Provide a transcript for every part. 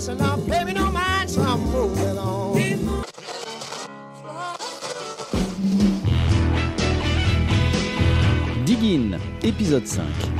listen épisode 5.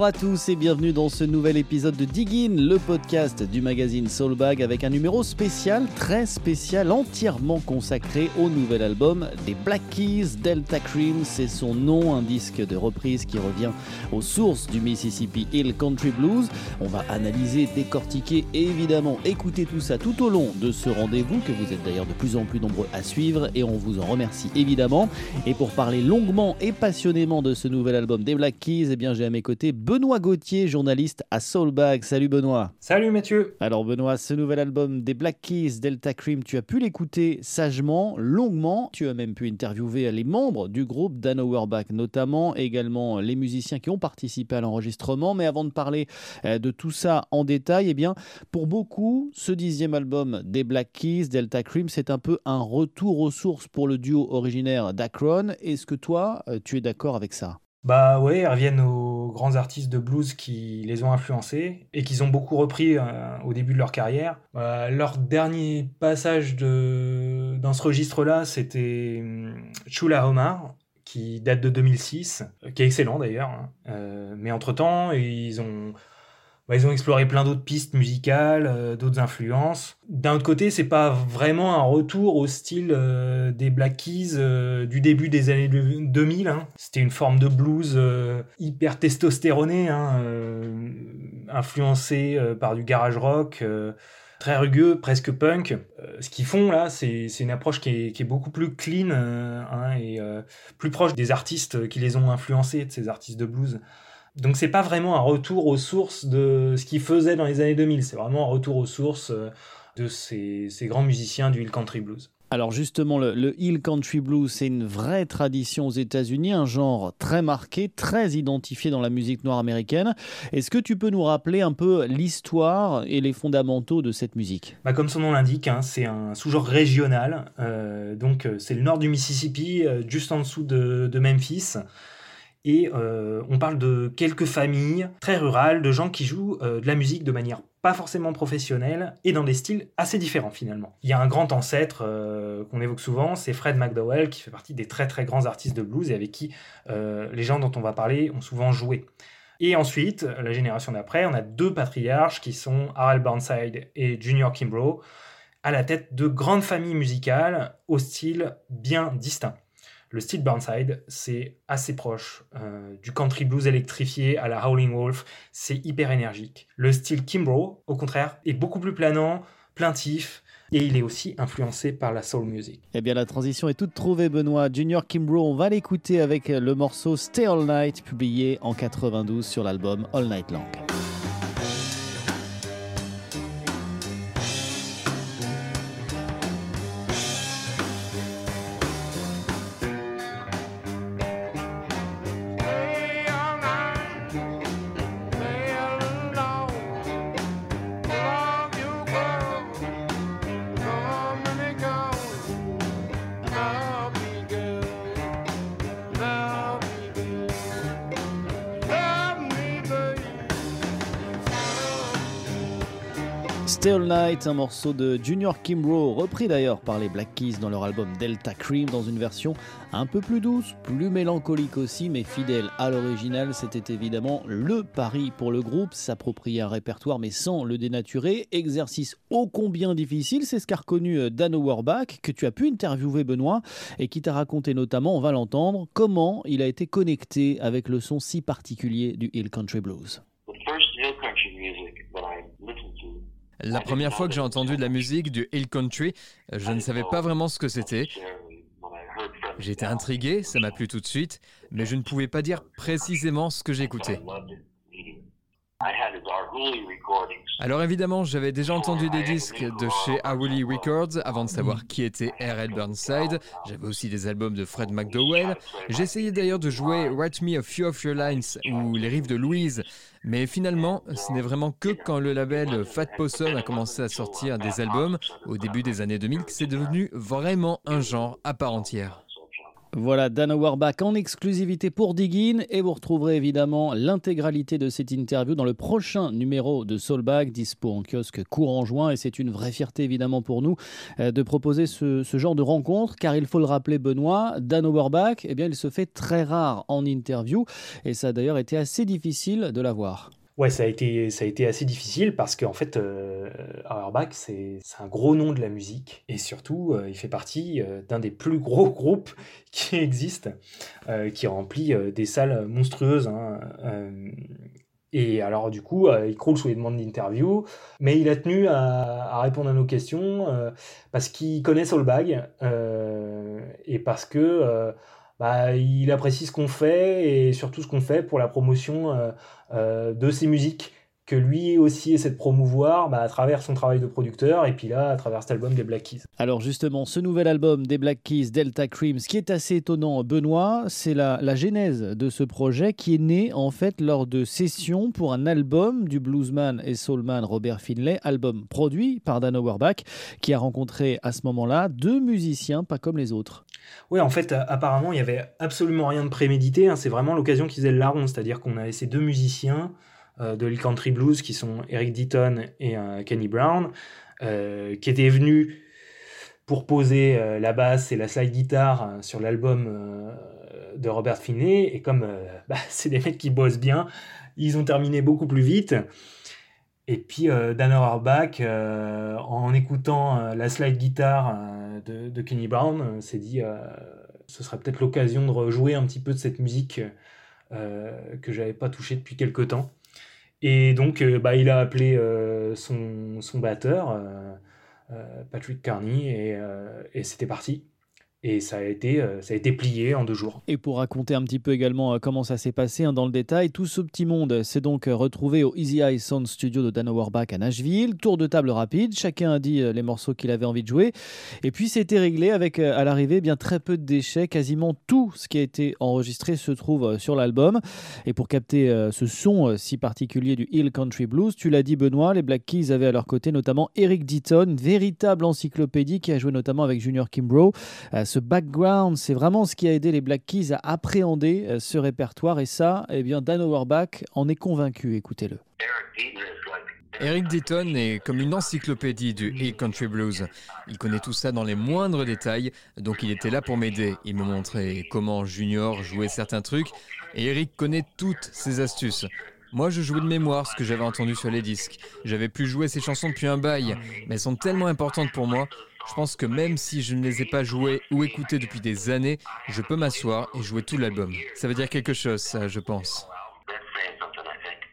Bonjour à tous et bienvenue dans ce nouvel épisode de Diggin, le podcast du magazine Soulbag avec un numéro spécial, très spécial, entièrement consacré au nouvel album des Black Keys, Delta Cream, c'est son nom, un disque de reprise qui revient aux sources du Mississippi Hill Country Blues. On va analyser, décortiquer et évidemment écouter tout ça tout au long de ce rendez-vous que vous êtes d'ailleurs de plus en plus nombreux à suivre et on vous en remercie évidemment. Et pour parler longuement et passionnément de ce nouvel album des Black Keys, eh bien j'ai à mes côtés Benoît Gauthier, journaliste à Soulbag. Salut Benoît. Salut Mathieu. Alors Benoît, ce nouvel album des Black Keys, Delta Cream, tu as pu l'écouter sagement, longuement. Tu as même pu interviewer les membres du groupe Dan Auerbach, notamment également les musiciens qui ont participé à l'enregistrement. Mais avant de parler euh, de tout ça en détail, eh bien, pour beaucoup, ce dixième album des Black Keys, Delta Cream, c'est un peu un retour aux sources pour le duo originaire d'Akron. Est-ce que toi, euh, tu es d'accord avec ça? Bah ouais, ils reviennent aux grands artistes de blues qui les ont influencés et qu'ils ont beaucoup repris euh, au début de leur carrière. Euh, leur dernier passage de... dans ce registre-là, c'était hum, Chula Omar, qui date de 2006, qui est excellent d'ailleurs. Hein. Euh, mais entre-temps, ils ont bah, ils ont exploré plein d'autres pistes musicales, euh, d'autres influences. D'un autre côté, c'est pas vraiment un retour au style euh, des Black Keys euh, du début des années 2000. Hein. C'était une forme de blues hyper testostéroné, hein, influencé par du garage rock très rugueux, presque punk. ce qu'ils font là, c'est une approche qui est, beaucoup plus clean hein, et plus proche des artistes qui les ont influencés, de ces artistes de blues. Donc c'est pas vraiment un retour aux sources de ce qu'ils faisaient dans les années 2000, c'est vraiment un retour aux sources euh, de ces, grands musiciens du Hill Country Blues. Alors justement, le, Hill Country Blues, c'est une vraie tradition aux États-Unis, un genre très marqué, très identifié dans la musique noire américaine. Est-ce que tu peux nous rappeler un peu l'histoire et les fondamentaux de cette musique? Bah, Comme son nom l'indique, hein, c'est un sous-genre régional. Euh, donc euh, c'est le nord du Mississippi, juste en dessous de, de Memphis. Et euh, on parle de quelques familles très rurales, de gens qui jouent euh, de la musique de manière pas forcément professionnelle et dans des styles assez différents finalement. Il y a un grand ancêtre euh, qu'on évoque souvent, c'est Fred McDowell qui fait partie des très très grands artistes de blues et avec qui les gens dont on va parler ont souvent joué. Et ensuite, la génération d'après, on a deux patriarches qui sont Harold Burnside et Junior Kimbrough à la tête de grandes familles musicales au style bien distinct. Le style Burnside, c'est assez proche euh, du country blues électrifié à la Howling Wolf, c'est hyper énergique. Le style Kimbrough, au contraire, est beaucoup plus planant, plaintif, et il est aussi influencé par la soul music. Eh bien, la transition est toute trouvée, Benoît. Junior Kimbrough, on va l'écouter avec le morceau Stay All Night, publié en 92 sur l'album All Night Long. Stay All Night, un morceau de Junior Kimbrough, repris d'ailleurs par les Black Keys dans leur album Delta Cream, dans une version un peu plus douce, plus mélancolique aussi, mais fidèle à l'original. C'était évidemment le pari pour le groupe, s'approprier un répertoire mais sans le dénaturer. Exercice ô combien difficile, c'est ce qu'a reconnu euh, Dan Auerbach, que tu as pu interviewer Benoît, et qui t'a raconté notamment, on va l'entendre, comment il a été connecté avec le son si particulier du Hill Country Blues. La première fois que j'ai entendu de la musique du Hill Country, je ne savais pas vraiment ce que c'était. J'étais intrigué, ça m'a plu tout de suite, mais je ne pouvais pas dire précisément ce que j'écoutais. Alors évidemment, j'avais déjà entendu des disques de chez Awuli Records avant de savoir qui était R.L. Burnside. J'avais aussi des albums de Fred McDowell. J'essayais d'ailleurs de jouer Write Me a Few of Your Lines ou Les Rives de Louise. Mais finalement, ce n'est vraiment que quand le label Fat Possum a commencé à sortir des albums au début des années 2000 que c'est devenu vraiment un genre à part entière. Voilà, Dan Auerbach en exclusivité pour Diggin et vous retrouverez évidemment l'intégralité de cette interview dans le prochain numéro de Soulbag, dispo en kiosque courant juin. Et c'est une vraie fierté évidemment pour nous euh, de proposer ce, genre de rencontre. Car il faut le rappeler Benoît, Dan Auerbach, eh bien il se fait très rare en interview. Et ça a d'ailleurs été assez difficile de l'avoir. Ouais, ça a été, ça a été assez difficile parce qu'en fait, euh, Auerbach, c'est un gros nom de la musique et surtout, euh, il fait partie euh, d'un des plus gros groupes qui existent, euh, qui remplit des salles monstrueuses. Hein, et alors, du coup, il croule sous les demandes d'interview, mais il a tenu à, à répondre à nos questions parce qu'il connaît Soulbag et parce que bah, il apprécie ce qu'on fait et surtout ce qu'on fait pour la promotion euh, euh, de ses musiques que lui aussi essaie de promouvoir bah, à travers son travail de producteur et puis là à travers cet album des Black Keys. Alors justement, ce nouvel album des Black Keys, Delta Cream, ce qui est assez étonnant, Benoît, c'est la, la, genèse de ce projet qui est né en fait lors de sessions pour un album du bluesman et soulman Robert Finlay, album produit par Dan Auerbach, qui a rencontré à ce moment-là deux musiciens pas comme les autres. Oui, en fait, apparemment, il n'y avait absolument rien de prémédité. Hein. C'est vraiment l'occasion qui faisait le larron, c'est-à-dire qu'on avait ces deux musiciens de Hill Country Blues qui sont Eric Deaton et euh, Kenny Brown, euh, qui étaient venus pour poser la basse et la slide guitare sur l'album de Robert Finney. Et comme bah, c'est des mecs qui bossent bien, ils ont terminé beaucoup plus vite. Et puis Dan Auerbach, en écoutant la slide guitare de, de, Kenny Brown, s'est dit ce serait peut-être l'occasion de rejouer un petit peu de cette musique que j'avais pas touchée depuis quelque temps. Et donc, euh, bah, il a appelé euh, son, son, batteur, euh, Patrick Carney, et, et c'était parti et ça a été euh, ça a été plié en deux jours. Et pour raconter un petit peu également euh, comment ça s'est passé hein, dans le détail, tout ce petit monde s'est donc euh, retrouvé au Easy Eye Sound Studio de Dan Auerbach à Nashville. Tour de table rapide, chacun a dit les morceaux qu'il avait envie de jouer, et puis c'était réglé avec à l'arrivée eh bien très peu de déchets. Quasiment tout ce qui a été enregistré se trouve sur l'album. Et pour capter ce son si particulier du Hill Country Blues, tu l'as dit Benoît, les Black Keys avaient à leur côté notamment Eric Deaton, véritable encyclopédie qui a joué notamment avec Junior Kimbrough ce background, c'est vraiment ce qui a aidé les Black Keys à appréhender euh, ce répertoire. Et ça, eh bien, Dan Auerbach en est convaincu. Écoutez-le. Eric Deaton est comme une encyclopédie du Hill Country Blues. Il connaît tout ça dans les moindres détails, donc il était là pour m'aider. Il me montrait comment Junior jouait certains trucs, et Eric connaît toutes ses astuces. Moi, je jouais de mémoire ce que j'avais entendu sur les disques. J'avais pu jouer ces chansons depuis un bail, mais elles sont tellement importantes pour moi je pense que même si je ne les ai pas jouées ou écoutées depuis des années, je peux m'asseoir et jouer tout l'album. Ça veut dire quelque chose, ça, je pense.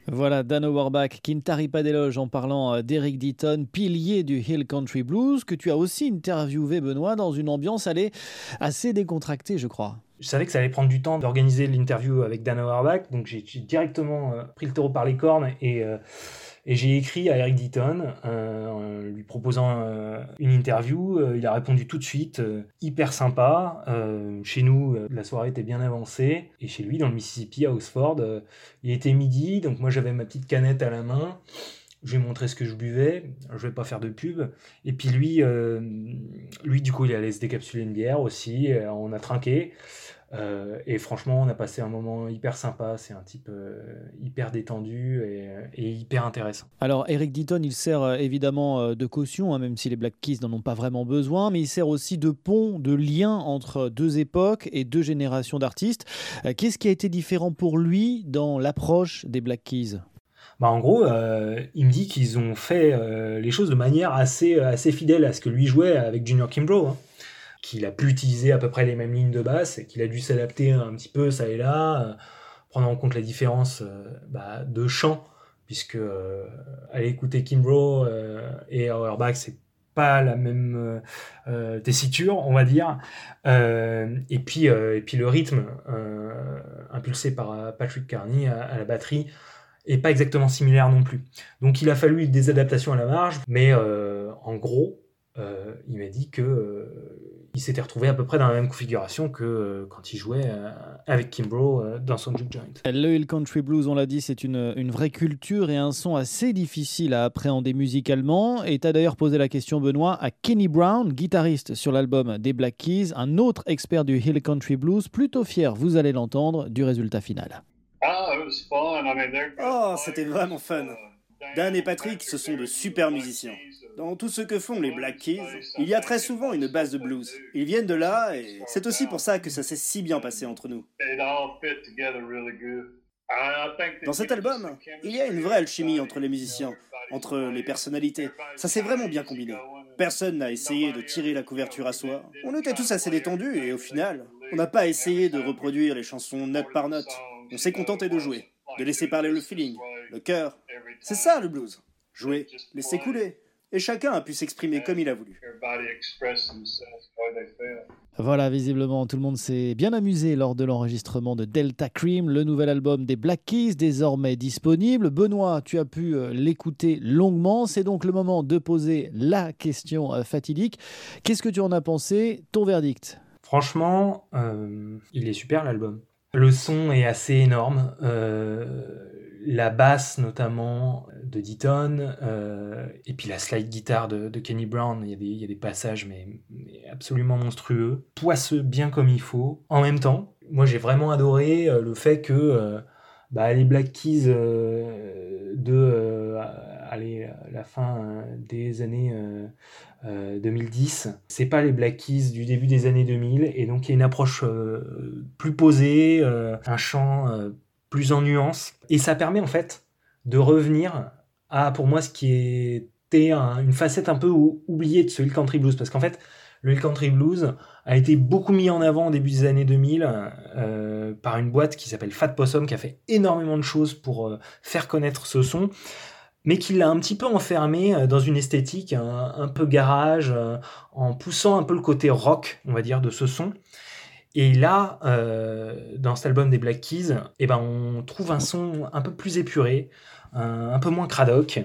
Voilà, Dan Auerbach qui ne tarit pas d'éloge en parlant euh, d'Eric Deaton, pilier du Hill Country Blues, que tu as aussi interviewé, Benoît, dans une ambiance allée assez décontractée, je crois. Je savais que ça allait prendre du temps d'organiser l'interview avec Dan Auerbach, donc j'ai directement euh, pris le taureau par les cornes et euh, j'ai écrit à Eric Deaton euh, en lui proposant une interview. Il a répondu tout de suite, hyper sympa. chez nous, la soirée était bien avancée. Et chez lui, dans le Mississippi, à Oxford, il était midi. Donc moi, j'avais ma petite canette à la main. Je lui ai montré ce que je buvais. Je vais pas faire de pub. Et puis lui, lui du coup, il allait se décapsuler une bière aussi. on a trinqué. Euh, et franchement, on a passé un moment hyper sympa. C'est un type euh, hyper détendu et, hyper intéressant. Alors, Eric Deaton, il sert euh, évidemment de caution, hein, même si les Black Keys n'en ont pas vraiment besoin, mais il sert aussi de pont, de lien entre deux époques et deux générations d'artistes. Qu'est-ce qui a été différent pour lui dans l'approche des Black Keys? Bah en gros, il me dit qu'ils ont fait les choses de manière assez, assez fidèle à ce que lui jouait avec Junior Kimbrough. Hein qu'il a pu utiliser à peu près les mêmes lignes de basse et qu'il a dû s'adapter un petit peu ça et là, euh, prendre en compte la différence euh, bah, de chant, puisque euh, aller écouter Kimbrough et Auerbach, c'est pas la même tessiture, on va dire. et, puis, et puis le rythme impulsé par Patrick Carney à, la batterie est pas exactement similaire non plus. Donc il a fallu des adaptations à la marge, mais en gros, il m'a dit que il s'était retrouvé à peu près dans la même configuration que euh, quand il jouait euh, avec Kimbrough euh, dans son juke joint. Le Hill Country Blues, on l'a dit, c'est une, une, vraie culture et un son assez difficile à appréhender musicalement. Et tu as d'ailleurs posé la question, Benoît, à Kenny Brown, guitariste sur l'album des Black Keys, un autre expert du Hill Country Blues, plutôt fier, vous allez l'entendre, du résultat final. Oh, c'était vraiment fun. Dan et Patrick, ce sont de super musiciens. Dans tout ce que font les Black Keys, il y a très souvent une base de blues. Ils viennent de là et c'est aussi pour ça que ça s'est si bien passé entre nous. Dans cet album, il y a une vraie alchimie entre les musiciens, entre les personnalités. Ça s'est vraiment bien combiné. Personne n'a essayé de tirer la couverture à soi. On était tous assez détendus et au final, on n'a pas essayé de reproduire les chansons note par note. On s'est contenté de jouer, de laisser parler le feeling, le cœur. C'est ça le blues. Jouer, laisser couler, et chacun a pu s'exprimer comme il a voulu. Voilà, visiblement, tout le monde s'est bien amusé lors de l'enregistrement de Delta Cream, le nouvel album des Black Keys, désormais disponible. Benoît, tu as pu euh, l'écouter longuement. C'est donc le moment de poser la question euh, fatidique. Qu'est-ce que tu en as pensé? Ton verdict? Franchement, euh, il est super l'album. Le son est assez énorme. Euh, la basse notamment de Deaton, euh, et puis la slide guitare de, Kenny Brown, il y, a des, passages mais, absolument monstrueux, poisseux bien comme il faut. En même temps, moi j'ai vraiment adoré euh, le fait que euh, bah, les Black Keys de la fin des années 2010, c'est pas les Black Keys du début des années 2000, et donc il y a une approche plus posée, un chant plus en nuance. Et ça permet en fait de revenir à, pour moi, ce qui était une facette un peu oubliée de ce Hill Country Blues. Parce qu'en fait, le Hill Country Blues a été beaucoup mis en avant au début des années 2000 euh, par une boîte qui s'appelle Fat Possum, qui a fait énormément de choses pour euh, faire connaître ce son, mais qui l'a un petit peu enfermé euh, dans une esthétique un peu garage, en poussant un peu le côté rock, on va dire, de ce son. Et là, euh, dans cet album des Black Keys, eh ben, on trouve un son un peu plus épuré, un, peu moins cradoc.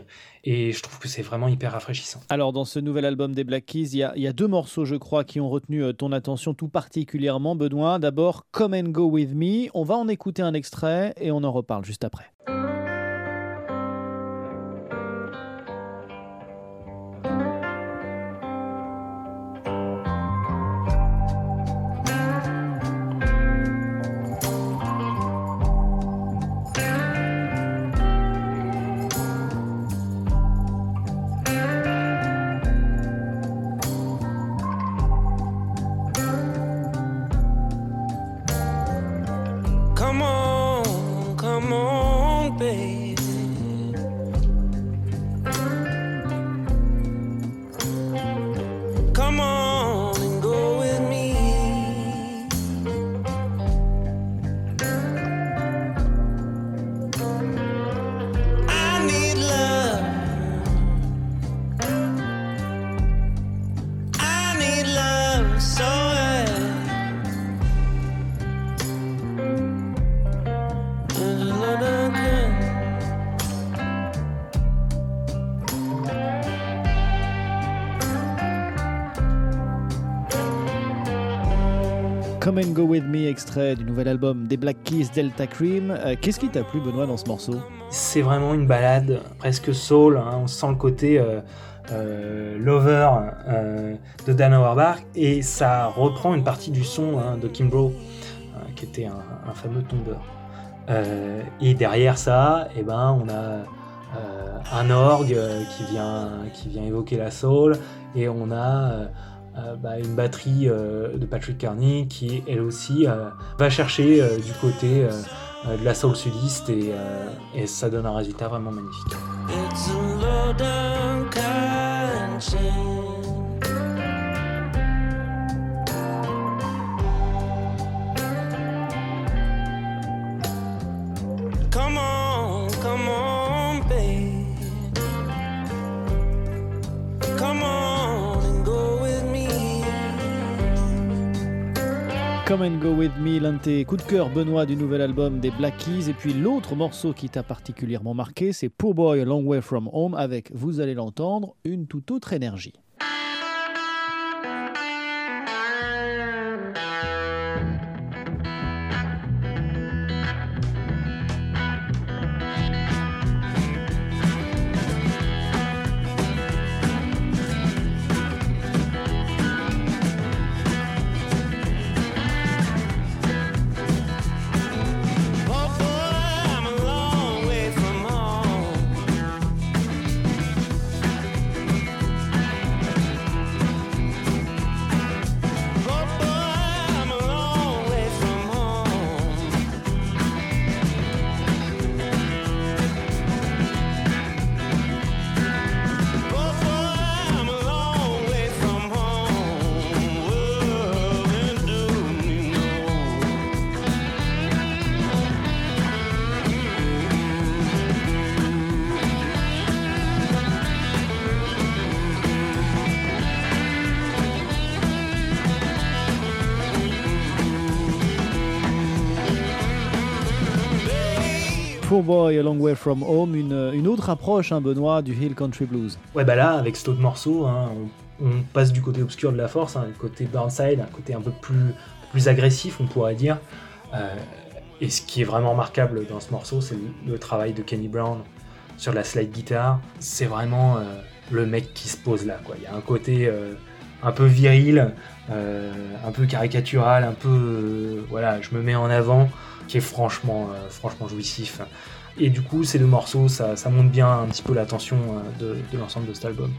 Et je trouve que c'est vraiment hyper rafraîchissant. Alors, dans ce nouvel album des Black Keys, il y, a, deux morceaux, je crois, qui ont retenu euh, ton attention tout particulièrement, Benoît. D'abord, Come and Go With Me. On va en écouter un extrait et on en reparle juste après. Come and Go With Me, extrait du nouvel album des Black Keys Delta Cream. Euh, qu'est-ce qui t'a plu, Benoît, dans ce morceau? C'est vraiment une balade presque soul. Hein. On sent le côté euh, euh, lover de Dan Auerbach et ça reprend une partie du son hein, de Kimbrough, qui était un, fameux tombeur. et derrière ça, eh ben, on a un orgue qui, vient, qui vient évoquer la soul et on a euh, bah, une batterie euh, de Patrick Carney qui elle aussi euh, va chercher du côté de la soul sudiste et, et, ça donne un résultat vraiment magnifique. Come and Go With Me, l'un de coups de cœur, Benoît, du nouvel album des Black Keys. Et puis l'autre morceau qui t'a particulièrement marqué, c'est Poor Boy A Long Way From Home, avec, vous allez l'entendre, une toute autre énergie. Poor Boy A Long Way From Home, une, autre approche, hein, Benoît, du Hill Country Blues. Ouais, bah là, avec cet autre morceau, hein, on, passe du côté obscur de la force, hein, le côté Burnside, un côté un peu plus, plus agressif, on pourrait dire. Euh, et ce qui est vraiment remarquable dans ce morceau, c'est le, travail de Kenny Brown sur la slide guitare. C'est vraiment euh, le mec qui se pose là. Quoi. Il y a un côté euh, un peu viril, un peu caricatural, un peu voilà, je me mets en avant qui est franchement, euh, franchement jouissif. Et du coup, ces deux morceaux, ça, ça monte bien un petit peu la tension euh, de, de l'ensemble de cet album.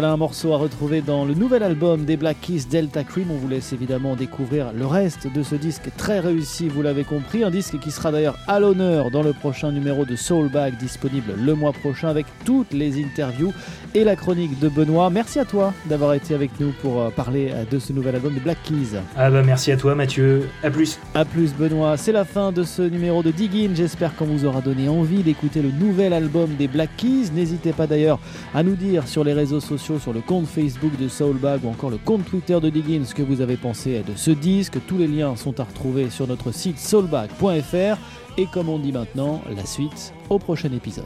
Voilà un morceau à retrouver dans le nouvel album des Black Keys Delta Cream. On vous laisse évidemment découvrir le reste de ce disque très réussi, vous l'avez compris. Un disque qui sera d'ailleurs à l'honneur dans le prochain numéro de Soulbag disponible le mois prochain avec toutes les interviews et la chronique de Benoît. Merci à toi d'avoir été avec nous pour euh, parler euh, de ce nouvel album des Black Keys. Ah bah merci à toi Mathieu. À plus. À plus Benoît. C'est la fin de ce numéro de Diggin. J'espère qu'on vous aura donné envie d'écouter le nouvel album des Black Keys. N'hésitez pas d'ailleurs à nous dire sur les réseaux sur le compte Facebook de Soulbag ou encore le compte Twitter de Diggins ce que vous avez pensé de ce disque. Tous les liens sont à retrouver sur notre site soulbag.fr. Et comme on dit maintenant, la suite au prochain épisode.